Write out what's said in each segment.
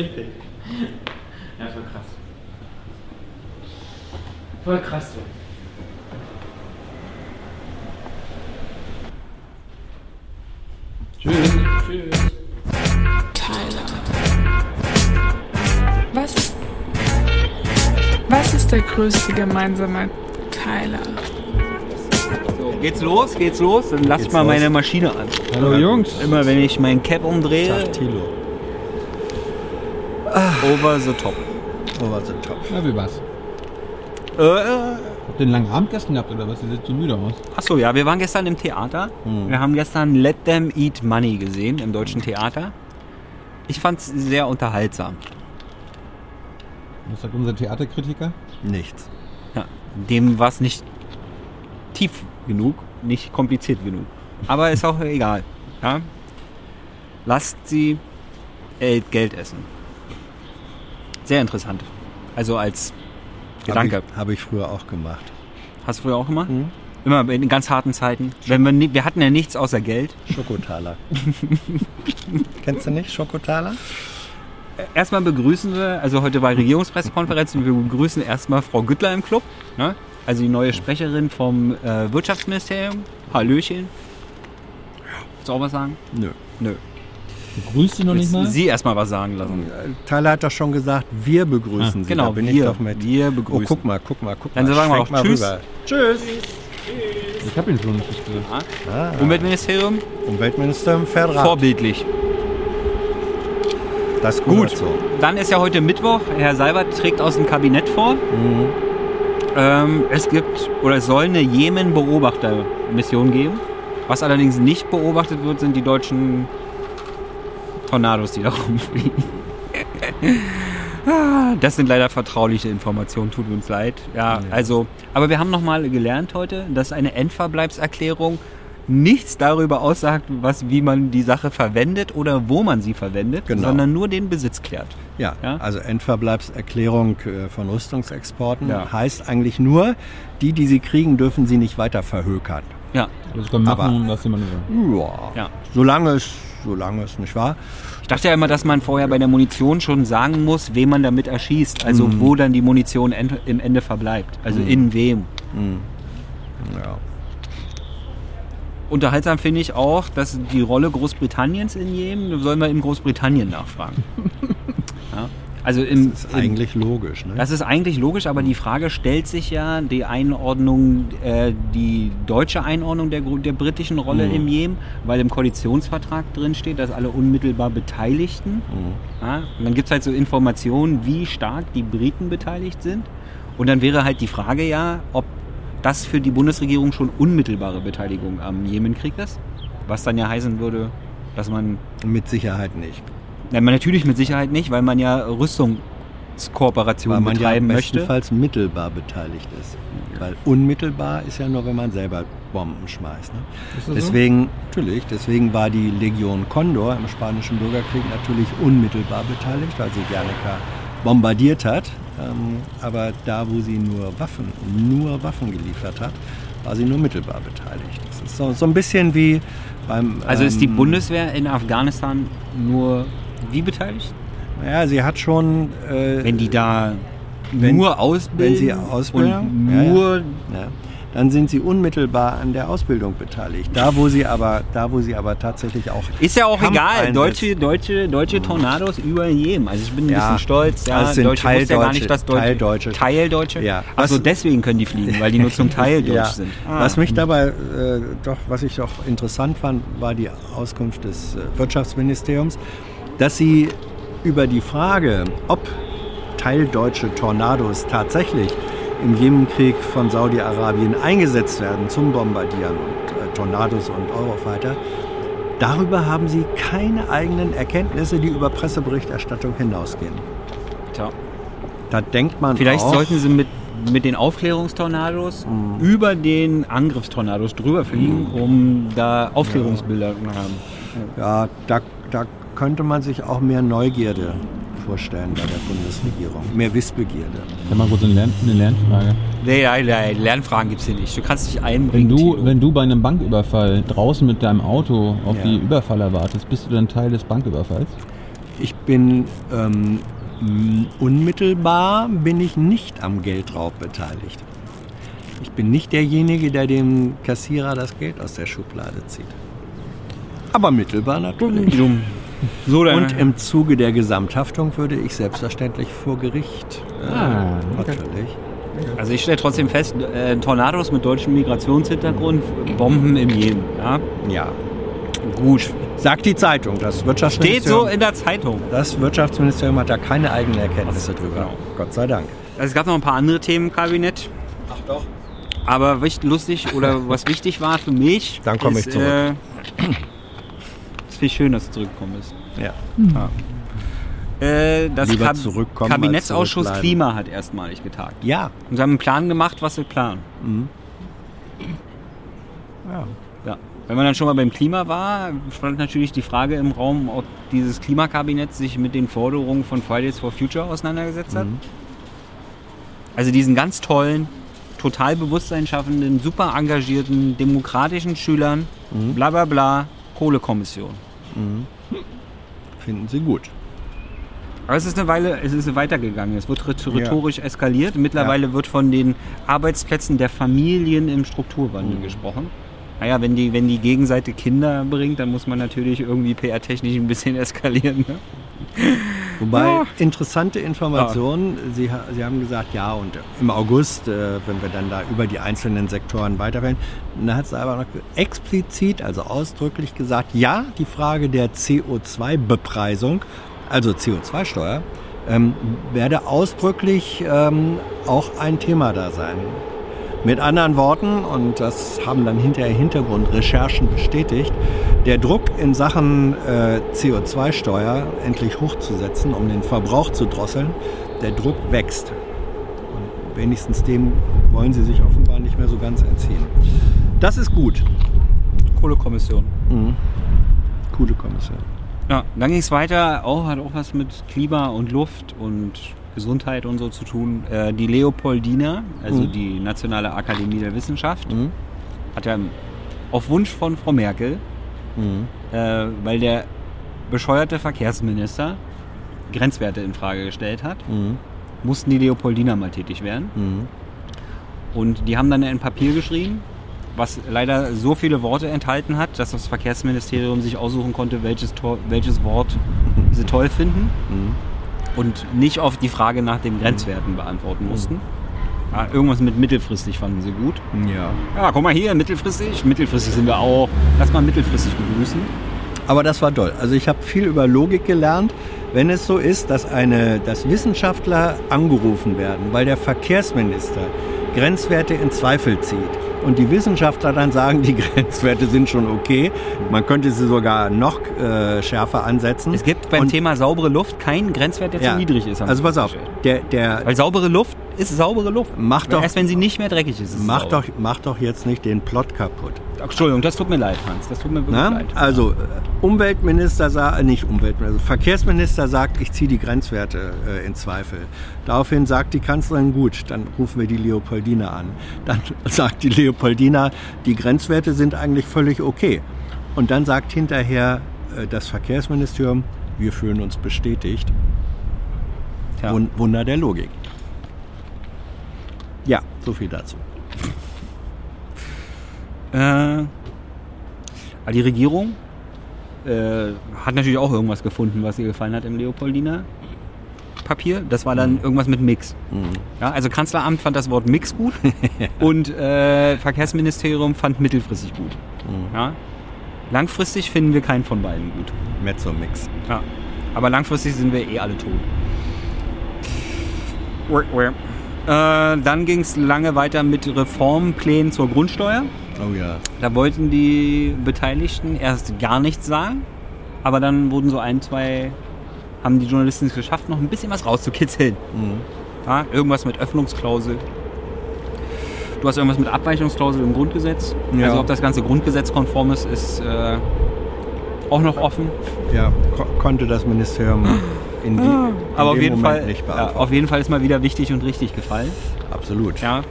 richtig. Ja, voll krass. Voll krass, du. Tschüss. Tschüss. Tyler. Was ist, was ist der größte gemeinsame Teiler? So, geht's los? Geht's los? Dann lass Geht's mal los. meine Maschine an. Hallo Jungs. Immer wenn ich mein Cap umdrehe, Tag Thilo. over the top. Over the top. Na, wie war's? Äh, äh, Habt ihr einen langen Abend gestern gehabt oder was? Ihr seht so müde aus. achso, ja, wir waren gestern im Theater. Wir haben gestern Let Them Eat Money gesehen im deutschen Theater. Ich fand's sehr unterhaltsam. Was sagt unser Theaterkritiker? Nichts. Ja, dem war es nicht tief genug, nicht kompliziert genug. Aber ist auch egal. Ja? Lasst sie äh, Geld essen. Sehr interessant. Also als Gedanke. Habe ich, hab ich früher auch gemacht. Hast du früher auch gemacht? Mhm. Immer in ganz harten Zeiten. Wenn wir, wir hatten ja nichts außer Geld. Schokotaler. Kennst du nicht Schokotaler? Erstmal begrüßen wir, also heute war Regierungspressekonferenz und wir begrüßen erstmal Frau Güttler im Club. Ne? Also die neue Sprecherin vom äh, Wirtschaftsministerium. Hallöchen. Willst du auch was sagen? Nö. Nö. Grüßt sie noch nicht mal? Sie erstmal was sagen lassen. Tyler hat doch schon gesagt, wir begrüßen Ah, Sie. genau, da bin wir, ich doch mit. wir Oh, begrüßen. guck mal, guck mal, guck Dann mal. sagen wir auch mal Tschüss. rüber. Tschüss. Ich hab ihn schon nicht gegrüßt. Ah, Umweltministerium, Umweltministerium fährt Rad. vorbildlich. Das Gut. gut so. Dann ist ja heute Mittwoch. Herr Seibert trägt aus dem Kabinett vor. Mhm. Ähm, es gibt oder es soll eine Jemen-Beobachter-Mission geben. Was allerdings nicht beobachtet wird, sind die deutschen Tornados, die da rumfliegen. Ah, das sind leider vertrauliche Informationen, tut uns leid. Ja, also, aber wir haben nochmal gelernt heute, dass eine Endverbleibserklärung nichts darüber aussagt, was, wie man die Sache verwendet oder wo man sie verwendet, Genau. sondern nur den Besitz klärt. Ja, Ja? also Endverbleibserklärung äh, von Rüstungsexporten Ja. heißt eigentlich nur, die, die sie kriegen, dürfen sie nicht weiter verhökern. Ja, Das können wir Aber- machen, was jemand will. Ja, Ja. solange es, solange es nicht wahr. Ich dachte ja immer, dass man vorher bei der Munition schon sagen muss, wen man damit erschießt. Also Mhm. wo dann die Munition end, im Ende verbleibt. Also in wem. Ja. Unterhaltsam finde ich auch, dass die Rolle Großbritanniens in Jemen, sollen wir in Großbritannien nachfragen. Also im, Das ist im, eigentlich logisch. Ne? das ist eigentlich logisch, aber die Frage stellt sich ja, die Einordnung, äh, die deutsche Einordnung der, der britischen Rolle Mhm. im Jemen, weil im Koalitionsvertrag drin steht, dass alle unmittelbar Beteiligten Mhm. Ja, und dann gibt es halt so Informationen, wie stark die Briten beteiligt sind. Und dann wäre halt die Frage ja, ob das für die Bundesregierung schon unmittelbare Beteiligung am Jemenkrieg ist. Was dann ja heißen würde, dass man, Mit Sicherheit nicht. Man natürlich mit Sicherheit nicht, weil man ja Rüstungskooperation Weil man ja betreiben möchte. bestenfalls mittelbar beteiligt ist. Weil unmittelbar ist ja nur, wenn man selber Bomben schmeißt. Ne? Ist das Deswegen, natürlich, deswegen war die Legion Condor im Spanischen Bürgerkrieg natürlich unmittelbar beteiligt, weil sie Guernica bombardiert hat. Ähm, aber da, wo sie nur Waffen, nur Waffen geliefert hat, war sie nur mittelbar beteiligt. Das ist so, so ein bisschen wie beim. also ist die ähm, Bundeswehr in Afghanistan nur wie beteiligt? Ja, sie hat schon. Äh, Wenn die da wenn- nur ausbilden wenn sie ausbilden, und ja, ja. nur. Dann sind sie unmittelbar an der Ausbildung beteiligt. Da, wo sie aber, da, wo sie aber tatsächlich auch. Ist ja auch egal. Kampfeinsatz- Deutsche, deutsche, deutsche Tornados über jedem. Also ich bin ein Ja. bisschen stolz. Ja, Also sind Deutsche ja gar Teildeutsche- nicht, dass Deutsche. Teildeutsche. Teildeutsche? Ja. Also deswegen können die fliegen, weil die nur zum Teil deutsch sind. Ah. Was mich dabei äh, doch, was ich doch interessant fand, war die Auskunft des äh, Wirtschaftsministeriums, dass sie über die Frage, ob teildeutsche Tornados tatsächlich im Jemenkrieg von Saudi-Arabien eingesetzt werden zum Bombardieren und äh, Tornados und Eurofighter, darüber haben sie keine eigenen Erkenntnisse, die über Presseberichterstattung hinausgehen. Tja. Da denkt man Vielleicht auch, sollten sie mit mit den Aufklärungstornados Mhm. über den Angriffstornados drüber fliegen, um da Aufklärungsbilder zu haben. Ja, da, da könnte man sich auch mehr Neugierde vorstellen bei der Bundesregierung. Mehr Wissbegierde. Ich habe mal kurz eine, Lern eine Lernfrage. Nee, nee, nee, Lernfragen gibt es hier nicht. Du kannst dich Wenn einbringen. du, Tilo. wenn du bei einem Banküberfall draußen mit deinem Auto auf Ja. die Überfaller wartest, bist du dann Teil des Banküberfalls? Ich bin ähm, unmittelbar bin ich nicht am Geldraub beteiligt. Ich bin nicht derjenige, der dem Kassierer das Geld aus der Schublade zieht. Aber mittelbar natürlich. So. Und im Zuge der Gesamthaftung würde ich selbstverständlich vor Gericht. Äh, Ah, okay. Natürlich. Also ich stelle trotzdem fest, äh, Tornados mit deutschem Migrationshintergrund, Bomben im Jemen. Ja? Ja. Gut. Sagt die Zeitung. Das Steht Wirtschaftsministerium, so in der Zeitung. das Wirtschaftsministerium hat da keine eigenen Erkenntnisse drüber. Genau. Gott sei Dank. Also es gab noch ein paar andere Themen im Kabinett. Ach doch. Aber lustig oder was wichtig war für mich. Dann komm ist, ich zurück. Äh, schön, dass du zurückgekommen bist. Ja. Äh, das Lieber Kab zurückkommen Kabinettsausschuss. Klima hat erstmalig getagt. Ja. Und sie haben einen Plan gemacht, was sie planen. ja. Ja. Wenn man dann schon mal beim Klima war, stand natürlich die Frage im Raum, ob dieses Klimakabinett sich mit den Forderungen von Fridays for Future auseinandergesetzt hat. Also diesen ganz tollen, total Bewusstsein schaffenden, super engagierten, demokratischen Schülern, bla bla bla, Kohlekommission. Finden Sie gut. Aber es ist eine Weile, es ist weitergegangen. Es wird rhet- rhetorisch eskaliert. Mittlerweile wird von den Arbeitsplätzen der Familien im Strukturwandel gesprochen. Naja, wenn die, wenn die Gegenseite Kinder bringt, dann muss man natürlich irgendwie PR-technisch ein bisschen eskalieren. Ne? Wobei, Ja. interessante Informationen, Sie, ha- Sie haben gesagt, ja, und im August, äh, wenn wir dann da über die einzelnen Sektoren weiterwählen, dann hat es aber noch explizit, also ausdrücklich gesagt, ja, die Frage der CO2-Bepreisung, also CO2-Steuer, ähm, werde ausdrücklich ähm, auch ein Thema da sein. Mit anderen Worten, und das haben dann hinterher Hintergrundrecherchen bestätigt, der Druck in Sachen äh, CO2-Steuer endlich hochzusetzen, um den Verbrauch zu drosseln, der Druck wächst. Und wenigstens dem wollen sie sich offenbar nicht mehr so ganz entziehen. Das ist gut. Kohlekommission. Coole Kommission. Ja, dann ging es weiter, auch, hat auch was mit Klima und Luft und Gesundheit und so zu tun. Äh, die Leopoldina, also Mhm. die Nationale Akademie der Wissenschaft, Mhm. hat ja auf Wunsch von Frau Merkel, Mhm. äh, weil der bescheuerte Verkehrsminister Grenzwerte in Frage gestellt hat, Mhm. mussten die Leopoldina mal tätig werden. Mhm. Und die haben dann ein Papier geschrieben, was leider so viele Worte enthalten hat, dass das Verkehrsministerium sich aussuchen konnte, welches, Tor, welches Wort sie toll finden Mhm. Und nicht auf die Frage nach den Grenzwerten beantworten mussten. Ja, irgendwas mit mittelfristig fanden sie gut. Ja. Ja, guck mal hier, mittelfristig. Mittelfristig sind wir auch. Lass mal mittelfristig begrüßen. Aber das war toll. Also ich habe viel über Logik gelernt. Wenn es so ist, dass, eine, dass Wissenschaftler angerufen werden, weil der Verkehrsminister Grenzwerte in Zweifel zieht und die Wissenschaftler dann sagen, die Grenzwerte sind schon okay, man könnte sie sogar noch äh, schärfer ansetzen. Es gibt beim Und- Thema saubere Luft keinen Grenzwert, der ja, zu niedrig ist. Also pass auf, der, der, Weil saubere Luft ist saubere Luft. Mach Weil doch- Erst wenn sie nicht mehr dreckig ist, ist mach, doch, mach doch jetzt nicht den Plot kaputt. Entschuldigung, das tut mir leid, Hans. Das tut mir wirklich Na? leid. Also äh, Umweltminister sagt, äh, nicht Umweltminister, also Verkehrsminister sagt, ich ziehe die Grenzwerte äh, in Zweifel. Daraufhin sagt die Kanzlerin, gut, dann rufen wir die Leopoldina an. Dann sagt die Leopoldina, die Grenzwerte sind eigentlich völlig okay. Und dann sagt hinterher äh, das Verkehrsministerium, wir fühlen uns bestätigt. Ja. Wun- Wunder der Logik. Ja, so viel dazu. Äh, aber die Regierung äh, hat natürlich auch irgendwas gefunden, was ihr gefallen hat im Leopoldiner Papier. Das war dann irgendwas mit Mix. Ja, also Kanzleramt fand das Wort Mix gut und äh, Verkehrsministerium fand mittelfristig gut. Ja? Langfristig finden wir keinen von beiden gut. Mezzo-Mix. Ja. Aber langfristig sind wir eh alle tot. Äh, dann ging es lange weiter mit Reformplänen zur Grundsteuer. Oh ja. Da wollten die Beteiligten erst gar nichts sagen, aber dann wurden so ein, zwei, haben die Journalisten es geschafft, noch ein bisschen was rauszukitzeln. Ja, irgendwas mit Öffnungsklausel. Du hast irgendwas mit Abweichungsklausel im Grundgesetz. Ja. Also ob das ganze Grundgesetz konform ist, ist äh, auch noch offen. Ja, ko konnte das Ministerium in, die, in Aber auf dem jeden, Moment Fall, nicht ja, beantworten. auf jeden Fall ist mal wieder wichtig und richtig gefallen. Absolut. Ja,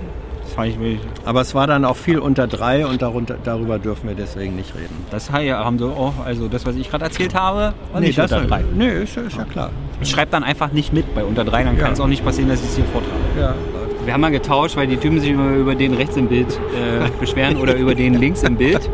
Aber es war dann auch viel unter drei und darunter, darüber dürfen wir deswegen nicht reden. Das haben sie auch, also das, was ich gerade erzählt habe, war nicht das unter drei. Nee, ist, ja- ist ja klar. Ich schreibe dann einfach nicht mit bei unter drei, dann kann Ja. es auch nicht passieren, dass ich es hier vortrage. Ja, Wir haben mal getauscht, weil die Typen sich immer über den rechts im Bild äh, beschweren oder über den links im Bild.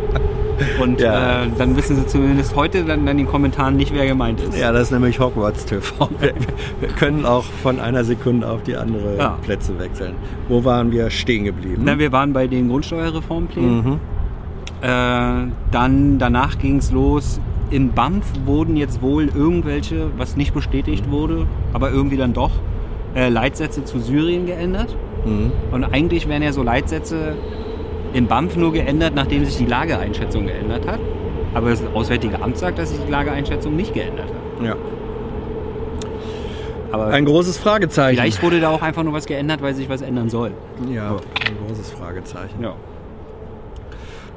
Und Ja. äh, dann wissen sie zumindest heute dann in den Kommentaren nicht, wer gemeint ist. ja, das ist nämlich Hogwarts TV. Wir, wir können auch von einer Sekunde auf die andere Ja. Plätze wechseln. Wo waren wir stehen geblieben? Na, wir waren bei den Grundsteuerreformplänen. Mhm. Äh, dann danach ging es los. In BAMF wurden jetzt wohl irgendwelche, was nicht bestätigt wurde, aber irgendwie dann doch, äh, Leitsätze zu Syrien geändert. Mhm. Und eigentlich werden ja so Leitsätze in BAMF nur geändert, nachdem sich die Lageeinschätzung geändert hat. Aber das Auswärtige Amt sagt, dass sich die Lageeinschätzung nicht geändert hat. Ja. Aber Ein großes Fragezeichen. vielleicht wurde da auch einfach nur was geändert, weil sich was ändern soll. Ja, ein großes Fragezeichen. Ja.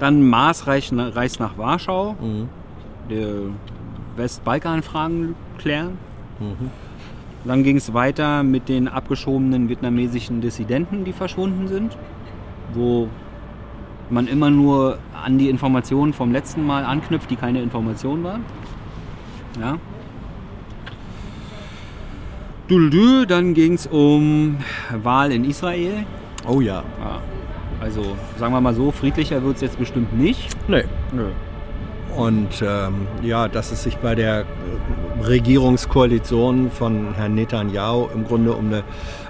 Dann Maas reist nach, Warschau, Mhm. der Westbalkan-Fragen klären. Mhm. Dann ging es weiter mit den abgeschobenen vietnamesischen Dissidenten, die verschwunden sind, wo man immer nur an die Informationen vom letzten Mal anknüpft, die keine Information waren. Ja. Duldü, dann ging es um Wahl in Israel. Oh ja. Ja. Also sagen wir mal so, friedlicher wird es jetzt bestimmt nicht. Nee. Nö. Und ähm, ja, dass es sich bei der Regierungskoalition von Herrn Netanyahu im Grunde um eine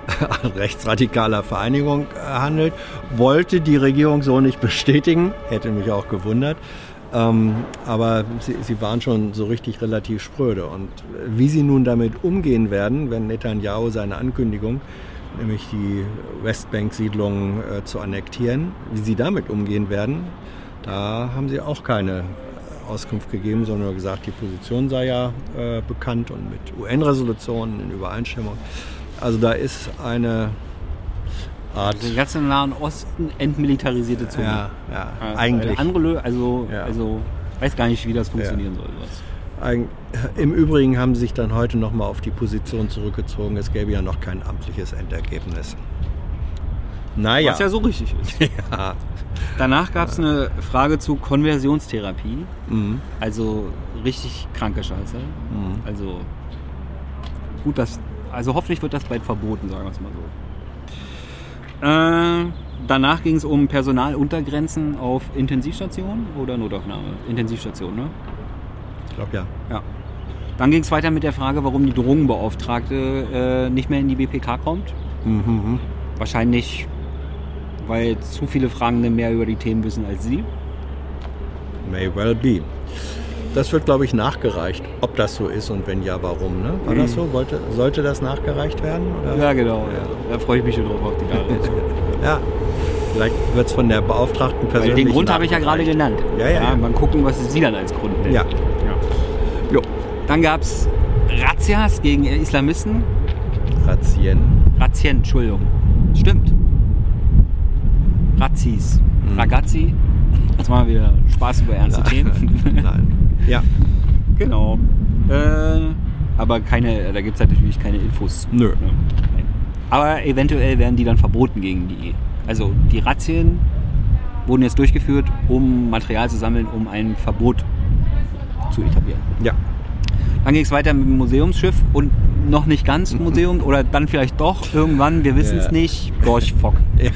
rechtsradikaler Vereinigung äh, handelt, wollte die Regierung so nicht bestätigen. Hätte mich auch gewundert. Ähm, aber sie, sie waren schon so richtig relativ spröde. Und wie sie nun damit umgehen werden, wenn Netanyahu seine Ankündigung, nämlich die Westbank-Siedlung äh, zu annektieren, wie sie damit umgehen werden, da haben sie auch keine Auskunft gegeben, sondern gesagt, die Position sei ja äh, bekannt und mit UN-Resolutionen in Übereinstimmung. Also da ist eine Art, Den ganzen Nahen Osten entmilitarisierte Zone. ja, ja, Ja, eigentlich. Andere, also, Ja. also weiß gar nicht, wie das funktionieren soll. sowas. Eig Im Übrigen haben sie sich dann heute nochmal auf die Position zurückgezogen. Es gäbe ja noch kein amtliches Endergebnis. Naja. Was ja so richtig ist. ja. Danach gab es eine Frage zu Konversionstherapie. Mhm. Also richtig kranke Scheiße. Mhm. Also gut, dass, also hoffentlich wird das bald verboten, sagen wir es mal so. Äh, danach ging es um Personaluntergrenzen auf Intensivstationen oder Notaufnahme? Intensivstation, ne? Ich glaube ja. Ja. Dann ging es weiter mit der Frage, warum die Drogenbeauftragte äh, nicht mehr in die BPK kommt. Mhm. Wahrscheinlich, weil zu viele Fragende mehr über die Themen wissen als sie. May well be. Das wird, glaube ich, nachgereicht, ob das so ist und wenn ja, warum. Ne? War das so? Wollte, sollte das nachgereicht werden? Oder? Ja, genau. Ja. Da freue ich mich schon drauf auf die Nachricht. Ja. Vielleicht wird es von der Beauftragten Weil persönlich den Grund habe ich ja gerade genannt. Ja, ja, ja. Mal gucken, was sie dann als Grund nennt. Ja. Jo. Dann gab es Razzias gegen Islamisten. Razzien. Razzien, Entschuldigung. Stimmt. Razzis. Mhm. Ragazzi. Jetzt machen wir Spaß über ernste Themen. Nein. Ja. genau. Äh, aber keine, da gibt es halt natürlich keine Infos. Nö. Nein. Aber eventuell werden die dann verboten gegen die. Also die Razzien wurden jetzt durchgeführt, um Material zu sammeln, um ein Verbot zu etablieren. Ja. Dann ging es weiter mit dem Museumsschiff und noch nicht ganz Museum oder dann vielleicht doch irgendwann, wir wissen es Ja. nicht. Gorch Fock. Ja.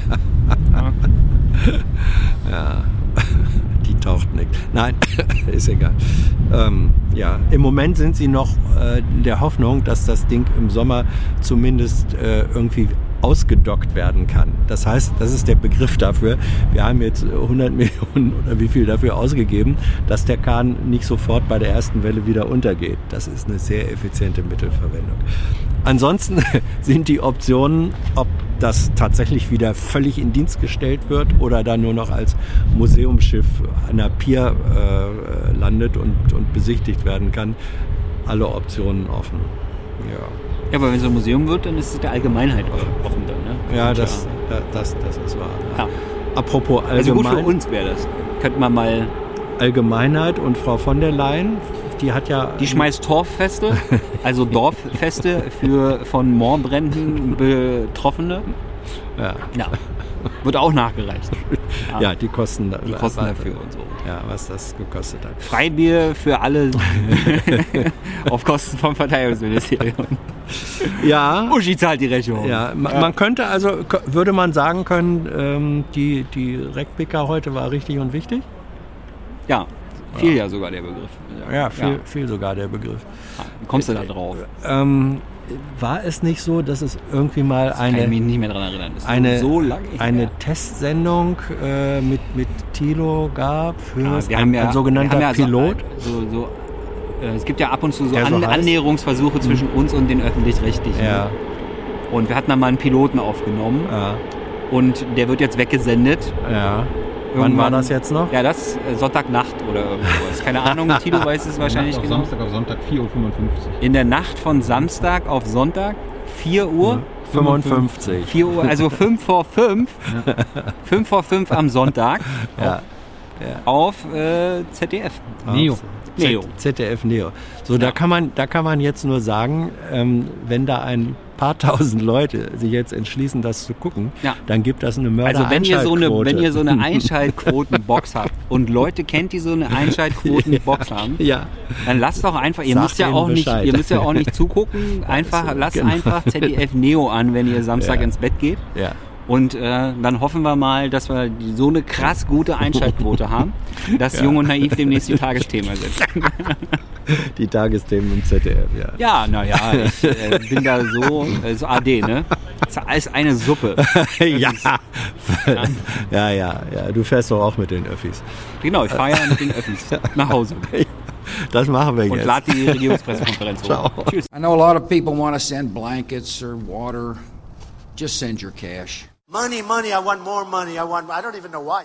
ja. Die taucht nicht. Nein, ist egal. Ähm, ja, im Moment sind sie noch äh, der Hoffnung, dass das Ding im Sommer zumindest äh, irgendwie ausgedockt werden kann. Das heißt, das ist der Begriff dafür. Wir haben jetzt 100 Millionen oder wie viel dafür ausgegeben, dass der Kahn nicht sofort bei der ersten Welle wieder untergeht. Das ist eine sehr effiziente Mittelverwendung. Ansonsten sind die Optionen, ob das tatsächlich wieder völlig in Dienst gestellt wird oder dann nur noch als Museumsschiff an der Pier äh, landet und, und besichtigt werden kann, alle Optionen offen. Ja. Ja, aber wenn es ein Museum wird, dann ist es der Allgemeinheit offen dann. Ne? Ja, das, da, das, das ist wahr. Ja. Apropos Also gut für uns wäre das. Könnten wir mal. Allgemeinheit und Frau von der Leyen, die hat ja... Die schmeißt Torffeste, also Dorffeste für von Moorbränden Betroffene. ja, Ja. Wird auch nachgereicht. ja, die kosten, Die Kosten dafür und so. Ja, was das gekostet hat. Freibier für alle auf Kosten vom Verteidigungsministerium. Ja, Uschi zahlt die Rechnung. ja, ma- man könnte also, würde man sagen können, ähm, die, die Rekpika heute war richtig und wichtig? Ja, fiel ja sogar der Begriff. Ja, viel, viel sogar der Begriff. Wie kommst du da drauf? Ähm, war es nicht so, dass es irgendwie mal Kann ich mich eine, nicht mehr daran erinnern. Das ist eine, so eine Testsendung äh, mit, mit Thilo gab für Ja, wir ein, haben ja, ein sogenannter ja Pilot? So, so, so, äh, es gibt ja ab und zu so, so An heißt? Annäherungsversuche zwischen uns und den Öffentlich-Rechtlichen. Ja, Und wir hatten da mal einen Piloten aufgenommen ja, und der wird jetzt weggesendet. ja. Wann war das jetzt noch? Ja, das äh, Sonntagnacht oder irgendwas. Keine Ahnung, Tilo weiß es wahrscheinlich auf genau. Samstag auf Sonntag 4.55 Uhr. In der Nacht von Samstag auf Sonntag, 4 Uhr. 55. 4 Uhr, also 5 vor 5. 5 vor 5 am Sonntag Ja. auf äh, ZDF. Neo. Neo. ZDF Neo. So, da kann man, da kann man jetzt nur sagen, ähm, wenn da ein paar tausend Leute sich jetzt entschließen, das zu gucken, Ja. dann gibt das eine Mörder Also wenn ihr so eine, wenn ihr so eine Einschaltquotenbox habt und Leute kennt, die so eine Einschaltquotenbox haben, ja, dann lasst doch einfach, ihr Sagt müsst ja auch nicht, Bescheid. ihr müsst ja auch nicht zugucken, einfach Also, lasst genau. einfach ZDF Neo an, wenn ihr Samstag Ja. ins Bett geht. ja. Und äh, dann hoffen wir mal, dass wir so eine krass gute Einschaltquote haben, dass Jung und Naiv demnächst die Tagesthema sind. Die Tagesthemen im ZDF, ja. Ja, naja, ich äh, bin da so, äh, so AD, ne? Das ist alles eine Suppe. ja. ja, ja, ja. Du fährst doch auch mit den Öffis. Genau, ich fahre ja mit den Öffis nach Hause Das machen wir und jetzt. lade die Regierungspressekonferenz hoch. Ciao. Tschüss. I know a lot of people want to send blankets or water. Just send your cash. Money, money, I want more money. I want, I don't even know why.